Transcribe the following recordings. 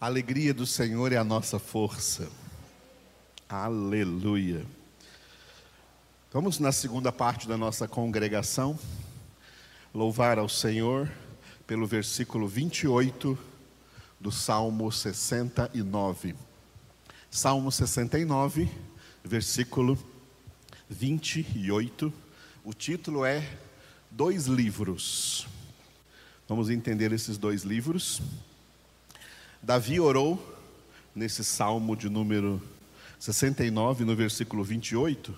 A alegria do Senhor é a nossa força. Aleluia. Vamos na segunda parte da nossa congregação louvar ao Senhor pelo versículo 28 do Salmo 69. Salmo 69, versículo 28. O título é Dois Livros. Vamos entender esses dois livros. Davi orou nesse salmo de número 69, no versículo 28,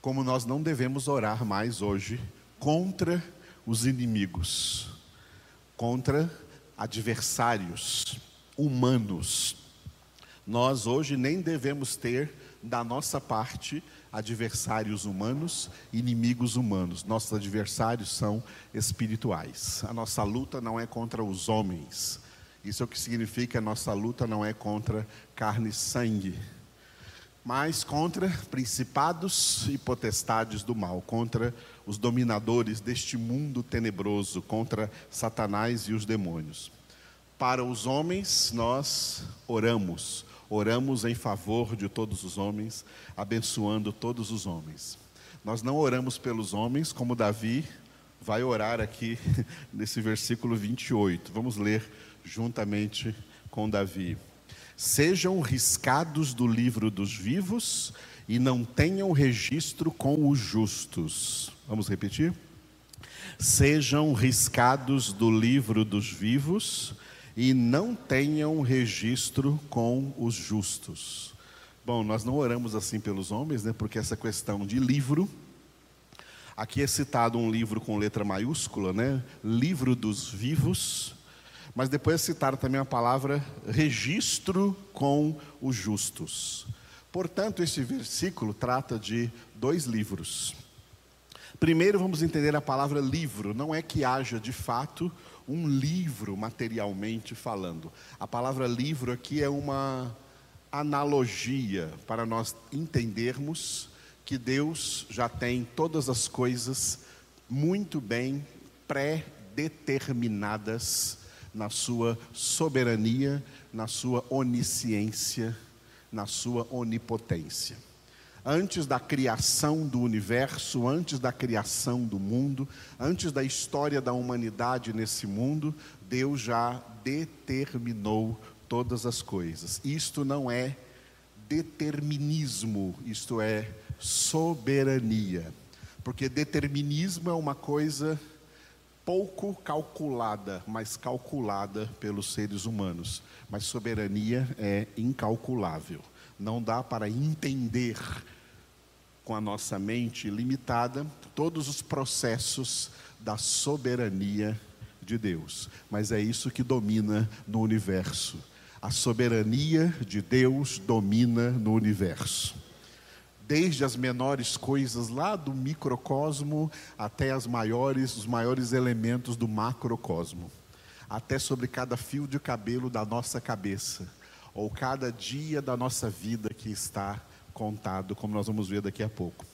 como nós não devemos orar mais hoje contra os inimigos, contra adversários humanos. Nós hoje nem devemos ter da nossa parte adversários humanos, inimigos humanos. Nossos adversários são espirituais. A nossa luta não é contra os homens, isso é o que significa a nossa luta não é contra carne e sangue, mas contra principados e potestades do mal, contra os dominadores deste mundo tenebroso, contra Satanás e os demônios. Para os homens, nós oramos, oramos em favor de todos os homens, abençoando todos os homens. Nós não oramos pelos homens, como Davi vai orar aqui nesse versículo 28. Vamos ler juntamente com Davi. Sejam riscados do livro dos vivos e não tenham registro com os justos. Vamos repetir? Sejam riscados do livro dos vivos e não tenham registro com os justos. Bom, nós não oramos assim pelos homens, né? Porque essa questão de livro Aqui é citado um livro com letra maiúscula, né? Livro dos vivos. Mas depois é citada também a palavra registro com os justos. Portanto, esse versículo trata de dois livros. Primeiro, vamos entender a palavra livro. Não é que haja de fato um livro materialmente falando. A palavra livro aqui é uma analogia para nós entendermos que Deus já tem todas as coisas muito bem pré-determinadas na sua soberania, na sua onisciência, na sua onipotência. Antes da criação do universo, antes da criação do mundo, antes da história da humanidade nesse mundo, Deus já determinou todas as coisas. Isto não é determinismo, isto é soberania. Porque determinismo é uma coisa pouco calculada, mas calculada pelos seres humanos. Mas soberania é incalculável. Não dá para entender com a nossa mente limitada todos os processos da soberania de Deus. Mas é isso que domina no universo. A soberania de Deus domina no universo desde as menores coisas lá do microcosmo até as maiores, os maiores elementos do macrocosmo, até sobre cada fio de cabelo da nossa cabeça, ou cada dia da nossa vida que está contado, como nós vamos ver daqui a pouco.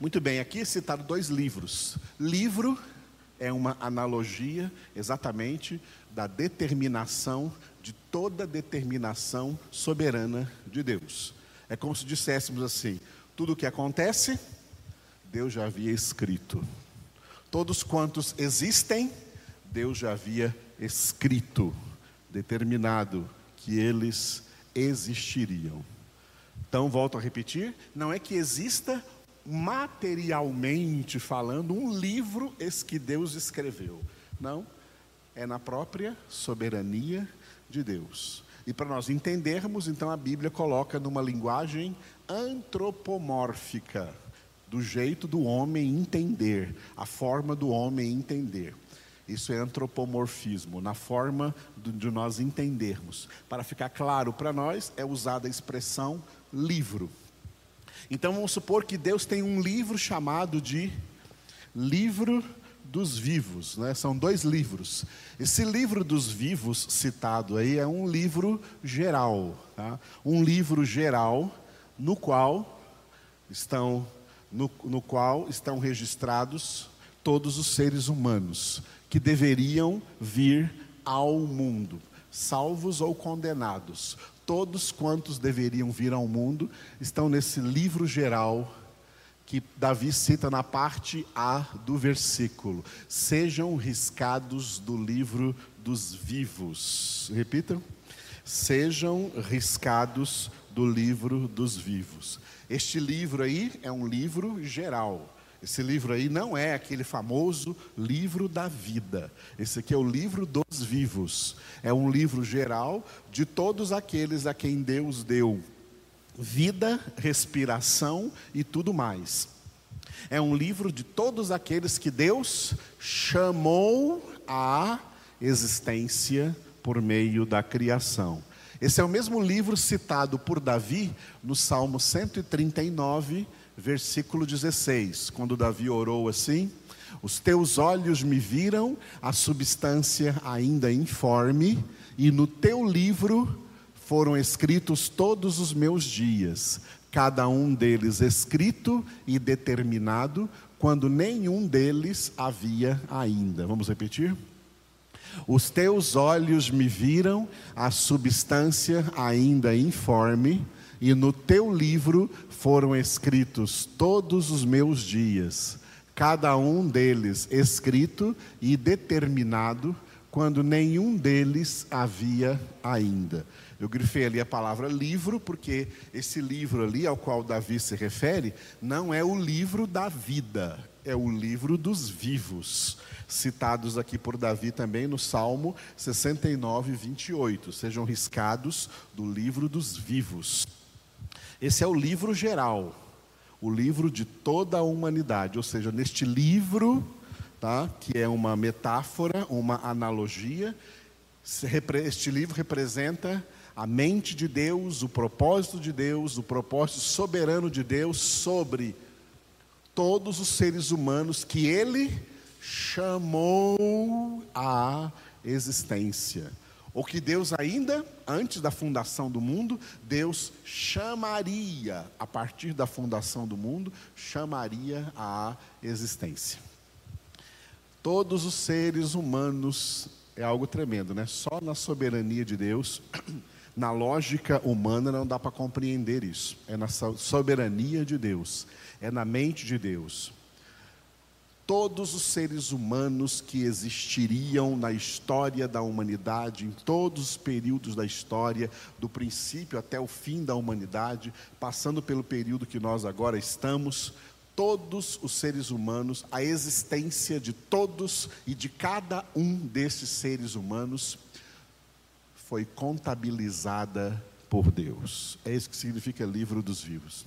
Muito bem, aqui é citado dois livros. Livro é uma analogia exatamente da determinação de toda determinação soberana de Deus. É como se disséssemos assim: tudo o que acontece, Deus já havia escrito. Todos quantos existem, Deus já havia escrito, determinado que eles existiriam. Então, volto a repetir: não é que exista materialmente falando um livro que Deus escreveu. Não, é na própria soberania de Deus. E para nós entendermos, então a Bíblia coloca numa linguagem antropomórfica, do jeito do homem entender, a forma do homem entender. Isso é antropomorfismo, na forma de nós entendermos. Para ficar claro para nós, é usada a expressão livro. Então vamos supor que Deus tem um livro chamado de livro dos vivos, né? são dois livros. Esse livro dos vivos citado aí é um livro geral, tá? um livro geral no qual estão no, no qual estão registrados todos os seres humanos que deveriam vir ao mundo. salvos ou condenados, todos quantos deveriam vir ao mundo estão nesse livro geral que Davi cita na parte A do versículo: sejam riscados do livro dos vivos. Repitam: sejam riscados do livro dos vivos. Este livro aí é um livro geral. Esse livro aí não é aquele famoso livro da vida. Esse aqui é o livro dos vivos. É um livro geral de todos aqueles a quem Deus deu vida, respiração e tudo mais. É um livro de todos aqueles que Deus chamou à existência por meio da criação. Esse é o mesmo livro citado por Davi no Salmo 139, versículo 16, quando Davi orou assim: Os teus olhos me viram a substância ainda informe, e no teu livro foram escritos todos os meus dias, cada um deles escrito e determinado, quando nenhum deles havia ainda. Vamos repetir? Os teus olhos me viram a substância ainda informe, e no teu livro foram escritos todos os meus dias, cada um deles escrito e determinado, quando nenhum deles havia ainda. Eu grifei ali a palavra livro, porque esse livro ali ao qual Davi se refere não é o livro da vida, é o livro dos vivos, citados aqui por Davi também no Salmo 69, 28. Sejam riscados do livro dos vivos. Esse é o livro geral, o livro de toda a humanidade, ou seja, neste livro, tá, que é uma metáfora, uma analogia, este livro representa a mente de Deus, o propósito de Deus, o propósito soberano de Deus sobre todos os seres humanos que Ele chamou à existência. Ou que Deus ainda, antes da fundação do mundo, Deus chamaria, a partir da fundação do mundo, chamaria à existência. Todos os seres humanos, é algo tremendo, né? Só na soberania de Deus Na lógica humana não dá para compreender isso. É na soberania de Deus, é na mente de Deus. Todos os seres humanos que existiriam na história da humanidade, em todos os períodos da história, do princípio até o fim da humanidade, passando pelo período que nós agora estamos, todos os seres humanos, a existência de todos e de cada um desses seres humanos foi contabilizada por Deus. É isso que significa livro dos vivos.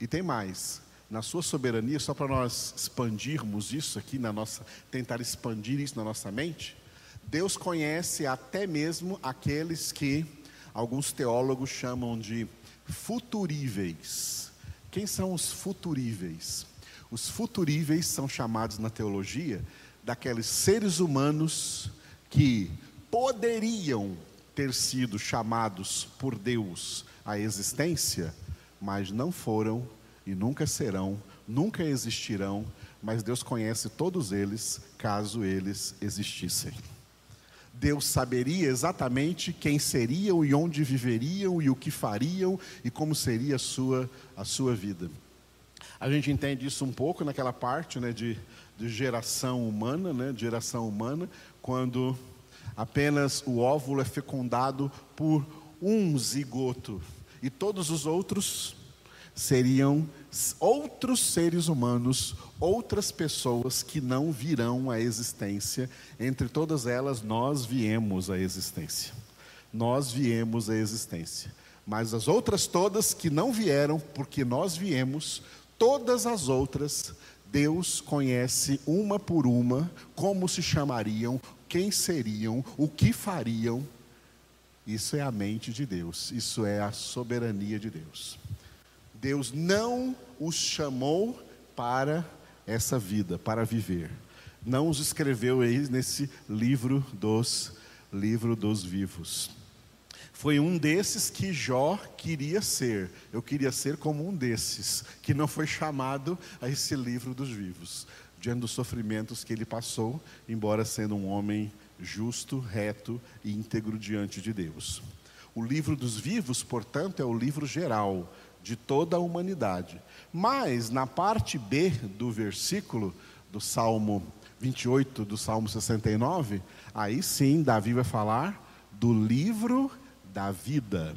E tem mais. Na sua soberania, só para nós expandirmos isso aqui na nossa, tentar expandir isso na nossa mente, Deus conhece até mesmo aqueles que alguns teólogos chamam de futuríveis. Quem são os futuríveis? Os futuríveis são chamados na teologia daqueles seres humanos que poderiam ter sido chamados por Deus à existência, mas não foram e nunca serão, nunca existirão, mas Deus conhece todos eles, caso eles existissem. Deus saberia exatamente quem seriam e onde viveriam e o que fariam e como seria a sua, a sua vida. A gente entende isso um pouco naquela parte né, de, de geração humana, né, de geração humana, quando Apenas o óvulo é fecundado por um zigoto e todos os outros seriam outros seres humanos, outras pessoas que não virão à existência. Entre todas elas, nós viemos à existência. Nós viemos à existência. Mas as outras todas que não vieram, porque nós viemos, todas as outras, Deus conhece uma por uma, como se chamariam, quem seriam, o que fariam. Isso é a mente de Deus, isso é a soberania de Deus. Deus não os chamou para essa vida, para viver. Não os escreveu aí nesse livro dos livro dos vivos. Foi um desses que Jó queria ser. Eu queria ser como um desses, que não foi chamado a esse livro dos vivos diante dos sofrimentos que ele passou, embora sendo um homem justo, reto e íntegro diante de Deus. O livro dos vivos, portanto, é o livro geral de toda a humanidade. Mas na parte B do versículo do Salmo 28, do Salmo 69, aí sim Davi vai falar do livro da vida.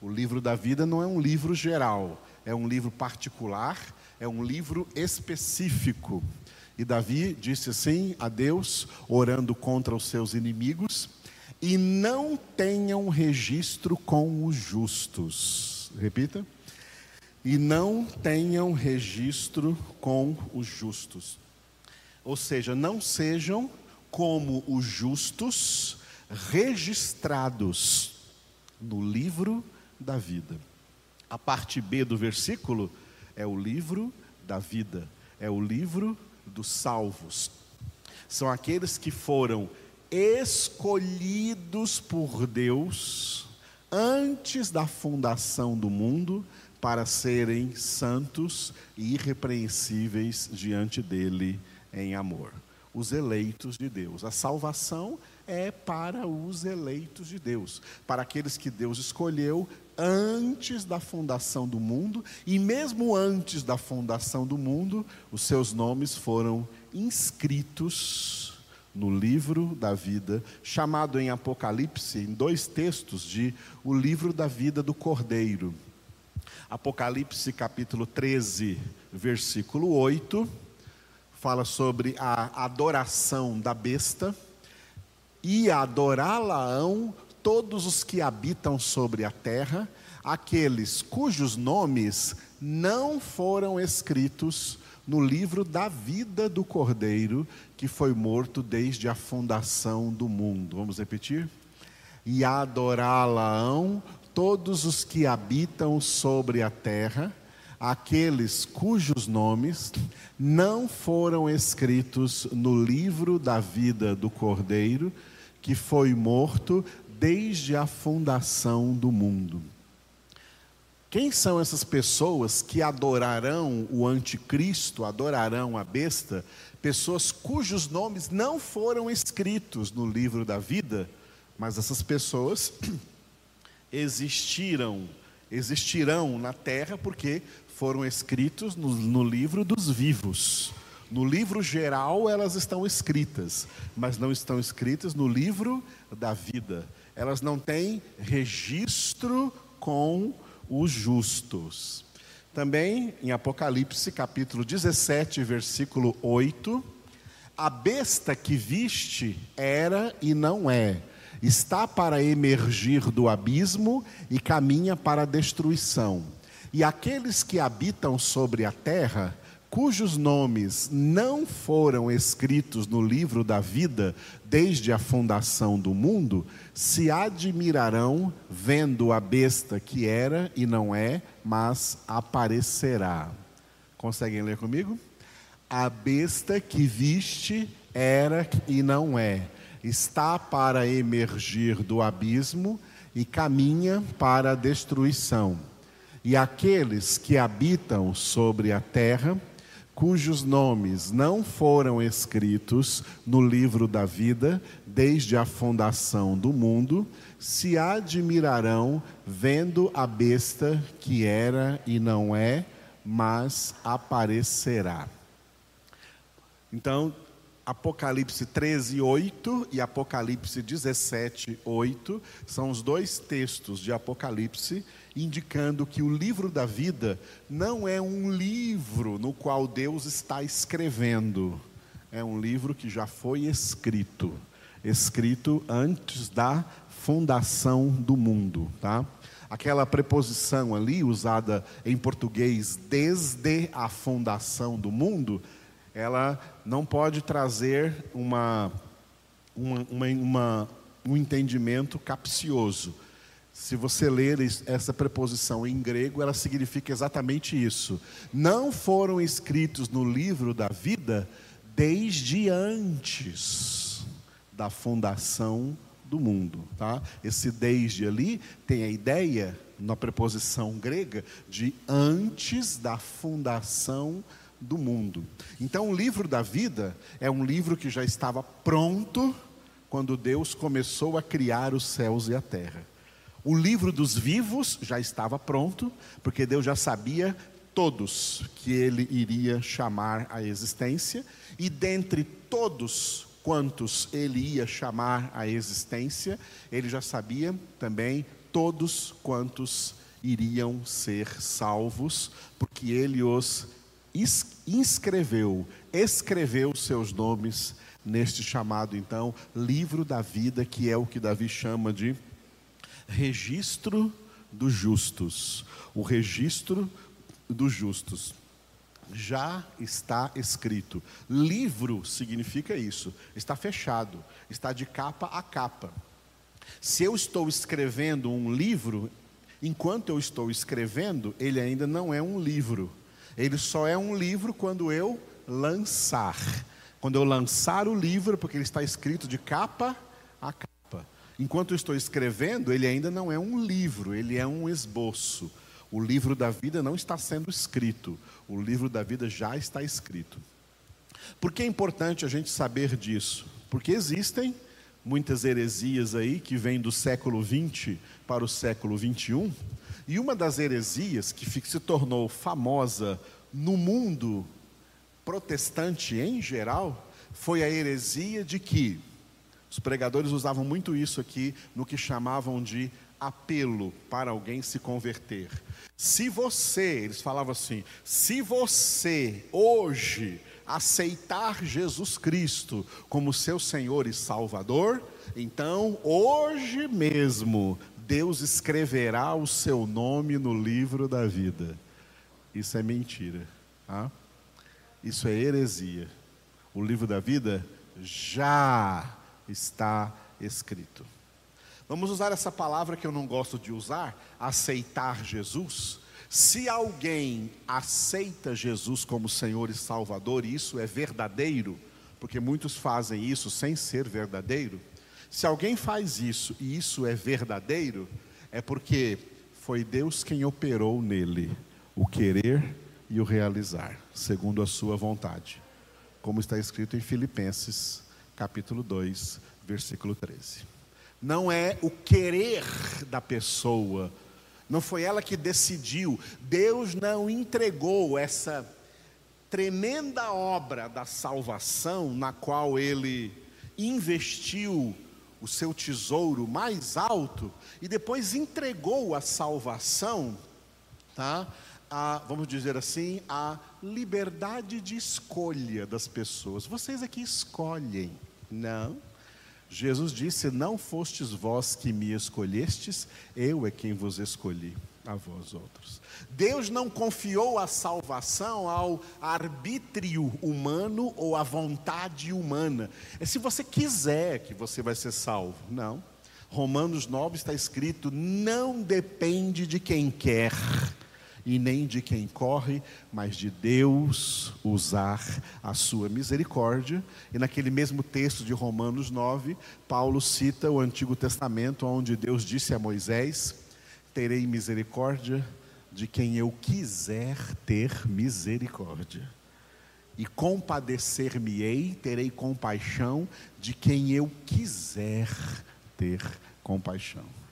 O livro da vida não é um livro geral, é um livro particular, é um livro específico. E Davi disse assim a Deus, orando contra os seus inimigos: e não tenham registro com os justos. Repita. E não tenham registro com os justos. Ou seja, não sejam como os justos registrados no livro da vida. A parte B do versículo é o livro da vida, é o livro dos salvos. São aqueles que foram escolhidos por Deus antes da fundação do mundo para serem santos e irrepreensíveis diante dele em amor. Os eleitos de Deus. A salvação é para os eleitos de Deus, para aqueles que Deus escolheu antes da fundação do mundo, e mesmo antes da fundação do mundo, os seus nomes foram inscritos no livro da vida, chamado em Apocalipse, em dois textos, de o livro da vida do Cordeiro. Apocalipse capítulo 13, versículo 8, fala sobre a adoração da besta, e adorá-la-ão todos os que habitam sobre a terra, aqueles cujos nomes não foram escritos no livro da vida do Cordeiro, que foi morto desde a fundação do mundo. Vamos repetir? E adorá-la-ão todos os que habitam sobre a terra, aqueles cujos nomes não foram escritos no livro da vida do Cordeiro, que foi morto desde a fundação do mundo. Quem são essas pessoas que adorarão o anticristo, adorarão a besta? Pessoas cujos nomes não foram escritos no livro da vida, mas essas pessoas existiram, existirão na terra porque foram escritos no, no livro dos vivos. No livro geral elas estão escritas, mas não estão escritas no livro da vida. Elas não têm registro com os justos. Também em Apocalipse capítulo 17, versículo 8, a besta que viste era e não é, está para emergir do abismo e caminha para a destruição. E aqueles que habitam sobre a terra, cujos nomes não foram escritos no livro da vida desde a fundação do mundo, se admirarão vendo a besta que era e não é, mas aparecerá. Conseguem ler comigo? A besta que viste era e não é, está para emergir do abismo e caminha para a destruição. E aqueles que habitam sobre a terra, cujos nomes não foram escritos no livro da vida desde a fundação do mundo, se admirarão vendo a besta que era e não é, mas aparecerá. Então, Apocalipse 13, 8 e Apocalipse 17, 8 são os dois textos de Apocalipse indicando que o livro da vida não é um livro no qual Deus está escrevendo, é um livro que já foi escrito, escrito antes da fundação do mundo, tá? Aquela preposição ali usada em português desde a fundação do mundo, ela não pode trazer uma, uma, uma, uma um entendimento capcioso se você ler essa preposição em grego, ela significa exatamente isso. Não foram escritos no livro da vida desde antes da fundação do mundo, tá? Esse desde ali tem a ideia na preposição grega de antes da fundação do mundo. Então, o livro da vida é um livro que já estava pronto quando Deus começou a criar os céus e a terra. O livro dos vivos já estava pronto, porque Deus já sabia todos que ele iria chamar à existência, e dentre todos quantos ele ia chamar à existência, ele já sabia também todos quantos iriam ser salvos, porque ele os inscreveu, escreveu seus nomes neste chamado, então, livro da vida, que é o que Davi chama de registro dos justos. O registro dos justos já está escrito. Livro significa isso, está fechado, está de capa a capa. Se eu estou escrevendo um livro, enquanto eu estou escrevendo, ele ainda não é um livro. Ele só é um livro quando eu lançar. Quando eu lançar o livro, porque ele está escrito de capa a capa. Enquanto eu estou escrevendo, ele ainda não é um livro, ele é um esboço. O livro da vida não está sendo escrito, o livro da vida já está escrito. Por que é importante a gente saber disso? Porque existem muitas heresias aí que vêm do século 20 para o século 21, e uma das heresias que se tornou famosa no mundo protestante em geral foi a heresia de que os pregadores usavam muito isso aqui no que chamavam de apelo para alguém se converter. Se você, eles falavam assim, se você hoje aceitar Jesus Cristo como seu Senhor e Salvador, então hoje mesmo Deus escreverá o seu nome no livro da vida. Isso é mentira. Tá? Isso é heresia. O livro da vida já está escrito. Vamos usar essa palavra que eu não gosto de usar, aceitar Jesus. Se alguém aceita Jesus como Senhor e Salvador, e isso é verdadeiro, porque muitos fazem isso sem ser verdadeiro. Se alguém faz isso e isso é verdadeiro, é porque foi Deus quem operou nele o querer e o realizar, segundo a sua vontade, como está escrito em Filipenses, capítulo 2, versículo 13 não é o querer da pessoa, não foi ela que decidiu. Deus não entregou essa tremenda obra da salvação, na qual Ele investiu o seu tesouro mais alto e depois entregou a salvação, tá? A, vamos dizer assim, a liberdade de escolha das pessoas. Vocês aqui escolhem, não? Jesus disse: Não fostes vós que me escolhestes, eu é quem vos escolhi, a vós outros. Deus não confiou a salvação ao arbítrio humano ou à vontade humana. É se você quiser que você vai ser salvo. Não. Romanos 9 está escrito: não depende de quem quer e nem de quem corre, mas de Deus usar a sua misericórdia. E naquele mesmo texto de Romanos 9, Paulo cita o Antigo Testamento, onde Deus disse a Moisés: Terei misericórdia de quem eu quiser ter misericórdia. E compadecer-me-ei, terei compaixão de quem eu quiser ter compaixão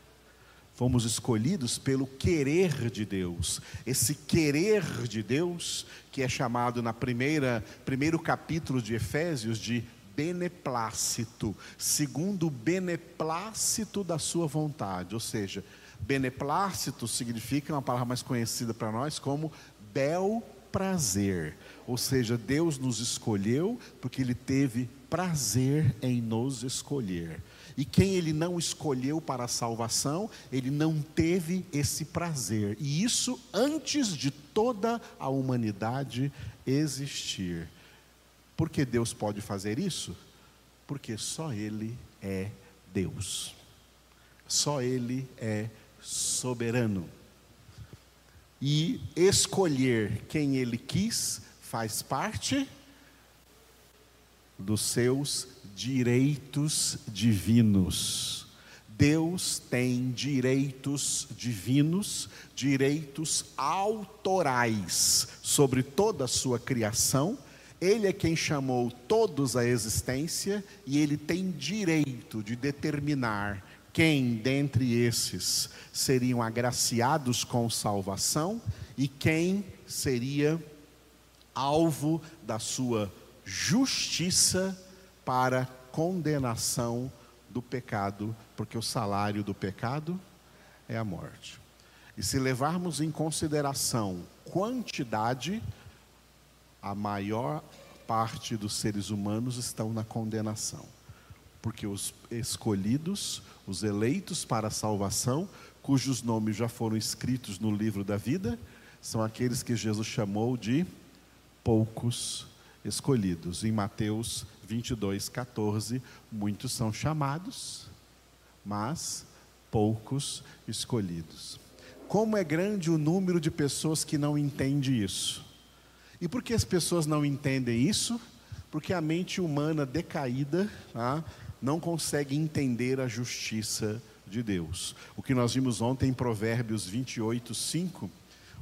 fomos escolhidos pelo querer de Deus. Esse querer de Deus, que é chamado na primeira primeiro capítulo de Efésios de beneplácito, segundo o beneplácito da sua vontade, ou seja, beneplácito significa uma palavra mais conhecida para nós como bel prazer. Ou seja, Deus nos escolheu porque ele teve prazer em nos escolher. E quem ele não escolheu para a salvação, ele não teve esse prazer. E isso antes de toda a humanidade existir. Por que Deus pode fazer isso? Porque só Ele é Deus. Só Ele é soberano. E escolher quem Ele quis faz parte dos seus direitos divinos. Deus tem direitos divinos, direitos autorais sobre toda a sua criação. Ele é quem chamou todos à existência e ele tem direito de determinar quem dentre esses seriam agraciados com salvação e quem seria alvo da sua justiça para condenação do pecado, porque o salário do pecado é a morte. E se levarmos em consideração quantidade, a maior parte dos seres humanos estão na condenação. Porque os escolhidos, os eleitos para a salvação, cujos nomes já foram escritos no livro da vida, são aqueles que Jesus chamou de poucos escolhidos. Em Mateus 22, 14, muitos são chamados, mas poucos escolhidos. Como é grande o número de pessoas que não entende isso. E por que as pessoas não entendem isso? Porque a mente humana decaída tá, não consegue entender a justiça de Deus. O que nós vimos ontem em Provérbios 28, 5,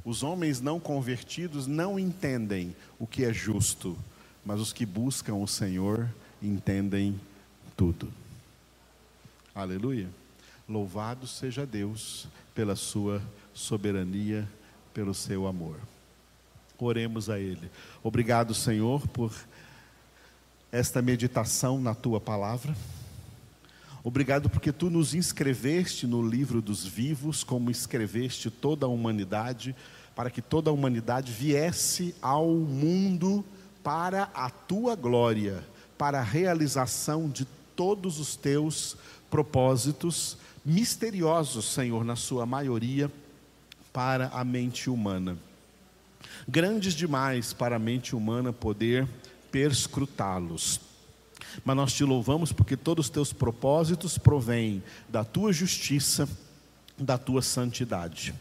os homens não convertidos não entendem o que é justo, mas os que buscam o Senhor entendem tudo. Aleluia. Louvado seja Deus pela sua soberania, pelo seu amor. Oremos a Ele. Obrigado, Senhor, por esta meditação na tua palavra. Obrigado porque tu nos inscreveste no livro dos vivos, como escreveste toda a humanidade, para que toda a humanidade viesse ao mundo para a tua glória, para a realização de todos os teus propósitos misteriosos, Senhor, na sua maioria para a mente humana. Grandes demais para a mente humana poder perscrutá-los. Mas nós te louvamos porque todos os teus propósitos provêm da tua justiça, da tua santidade.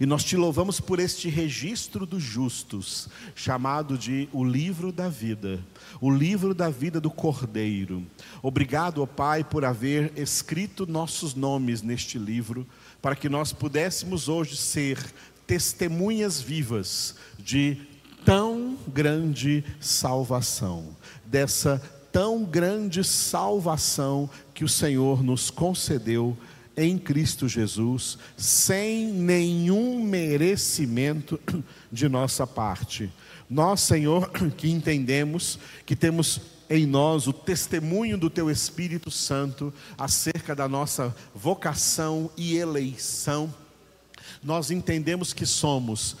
E nós te louvamos por este registro dos justos, chamado de o livro da vida, o livro da vida do Cordeiro. Obrigado, ó Pai, por haver escrito nossos nomes neste livro para que nós pudéssemos hoje ser testemunhas vivas de tão grande salvação, dessa tão grande salvação que o Senhor nos concedeu em Cristo Jesus, sem nenhum merecimento de nossa parte. Nós, Senhor, que entendemos que temos em nós o testemunho do Teu Espírito Santo acerca da nossa vocação e eleição, nós entendemos que somos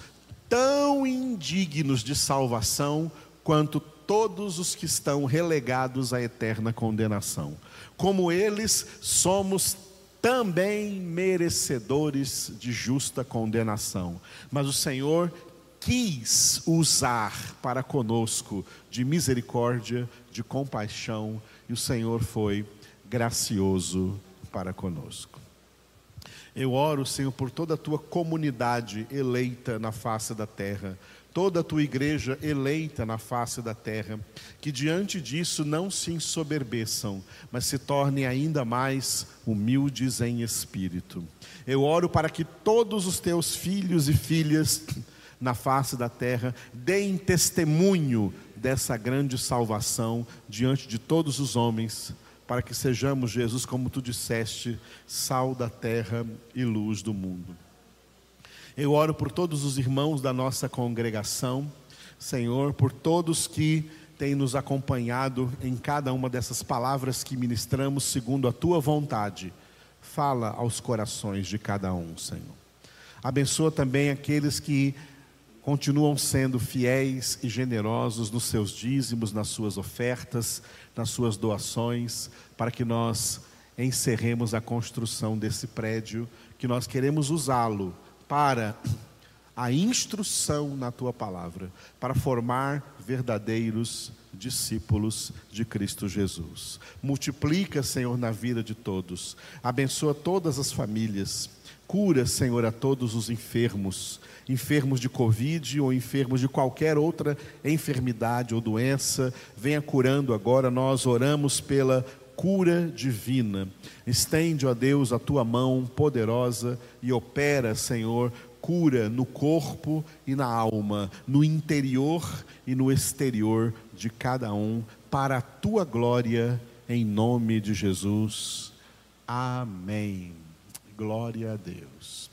tão indignos de salvação quanto todos os que estão relegados à eterna condenação. Como eles, somos também merecedores de justa condenação. Mas o Senhor quis usar para conosco de misericórdia, de compaixão, e o Senhor foi gracioso para conosco. Eu oro, Senhor, por toda a tua comunidade eleita na face da terra, toda a tua igreja eleita na face da terra, que diante disso não se ensoberbeçam, mas se tornem ainda mais humildes em espírito. Eu oro para que todos os teus filhos e filhas na face da terra deem testemunho dessa grande salvação diante de todos os homens, para que sejamos, Jesus, como tu disseste, sal da terra e luz do mundo. Eu oro por todos os irmãos da nossa congregação, Senhor, por todos que têm nos acompanhado em cada uma dessas palavras que ministramos segundo a tua vontade. Fala aos corações de cada um, Senhor. Abençoa também aqueles que continuam sendo fiéis e generosos nos seus dízimos, nas suas ofertas, nas suas doações, para que nós encerremos a construção desse prédio, que nós queremos usá-lo para a instrução na tua palavra, para formar verdadeiros discípulos de Cristo Jesus. Multiplica, Senhor, na vida de todos, abençoa todas as famílias, cura, Senhor, a todos os enfermos enfermos de Covid ou enfermos de qualquer outra enfermidade ou doença, venha curando agora. Nós oramos pela cura divina. Estende, ó Deus, a tua mão poderosa e opera, Senhor, cura no corpo e na alma, no interior e no exterior de cada um, para a tua glória, em nome de Jesus. Amém. Glória a Deus.